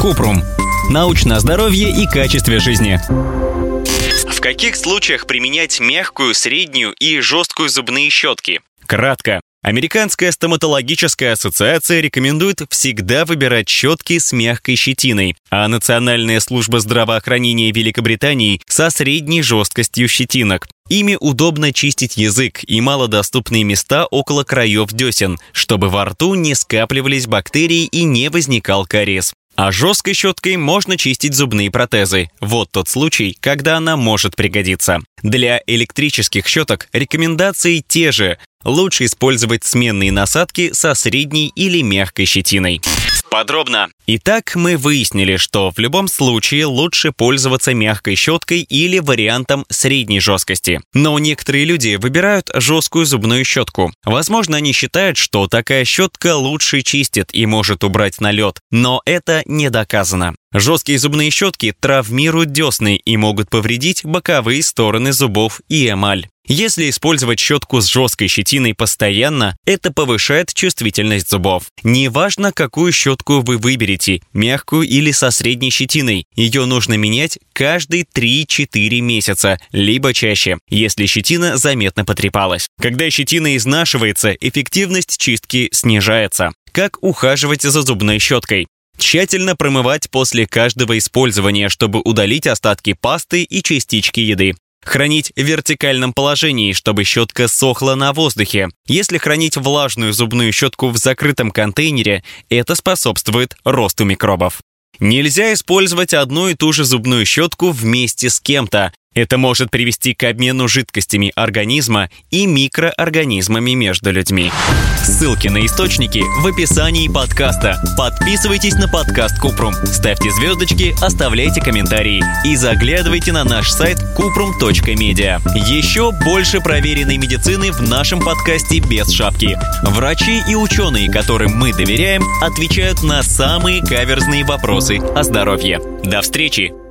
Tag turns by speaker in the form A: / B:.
A: Купрум. Научное здоровье и качестве жизни.
B: В каких случаях применять мягкую, среднюю и жесткую зубные щетки?
A: Кратко. Американская стоматологическая ассоциация рекомендует всегда выбирать щетки с мягкой щетиной, а Национальная служба здравоохранения Великобритании со средней жесткостью щетинок. Ими удобно чистить язык и малодоступные места около краев десен, чтобы во рту не скапливались бактерии и не возникал кариес. А жесткой щеткой можно чистить зубные протезы. Вот тот случай, когда она может пригодиться. Для электрических щеток рекомендации те же. Лучше использовать сменные насадки со средней или мягкой щетиной.
B: Подробно.
A: Итак, мы выяснили, что в любом случае лучше пользоваться мягкой щеткой или вариантом средней жесткости. Но некоторые люди выбирают жесткую зубную щетку. Возможно, они считают, что такая щетка лучше чистит и может убрать налет, но это не доказано. Жесткие зубные щетки травмируют десны и могут повредить боковые стороны зубов и эмаль. Если использовать щетку с жесткой щетиной постоянно, это повышает чувствительность зубов. Неважно, какую щетку вы выберете, мягкую или со средней щетиной, ее нужно менять каждые 3-4 месяца, либо чаще, если щетина заметно потрепалась. Когда щетина изнашивается, эффективность чистки снижается. Как ухаживать за зубной щеткой? Тщательно промывать после каждого использования, чтобы удалить остатки пасты и частички еды. Хранить в вертикальном положении, чтобы щетка сохла на воздухе. Если хранить влажную зубную щетку в закрытом контейнере, это способствует росту микробов. Нельзя использовать одну и ту же зубную щетку вместе с кем-то. Это может привести к обмену жидкостями организма и микроорганизмами между людьми. Ссылки на источники в описании подкаста. Подписывайтесь на подкаст Купрум, ставьте звездочки, оставляйте комментарии и заглядывайте на наш сайт kuprum.media. Еще больше проверенной медицины в нашем подкасте без шапки. Врачи и ученые, которым мы доверяем, отвечают на самые каверзные вопросы о здоровье. До встречи!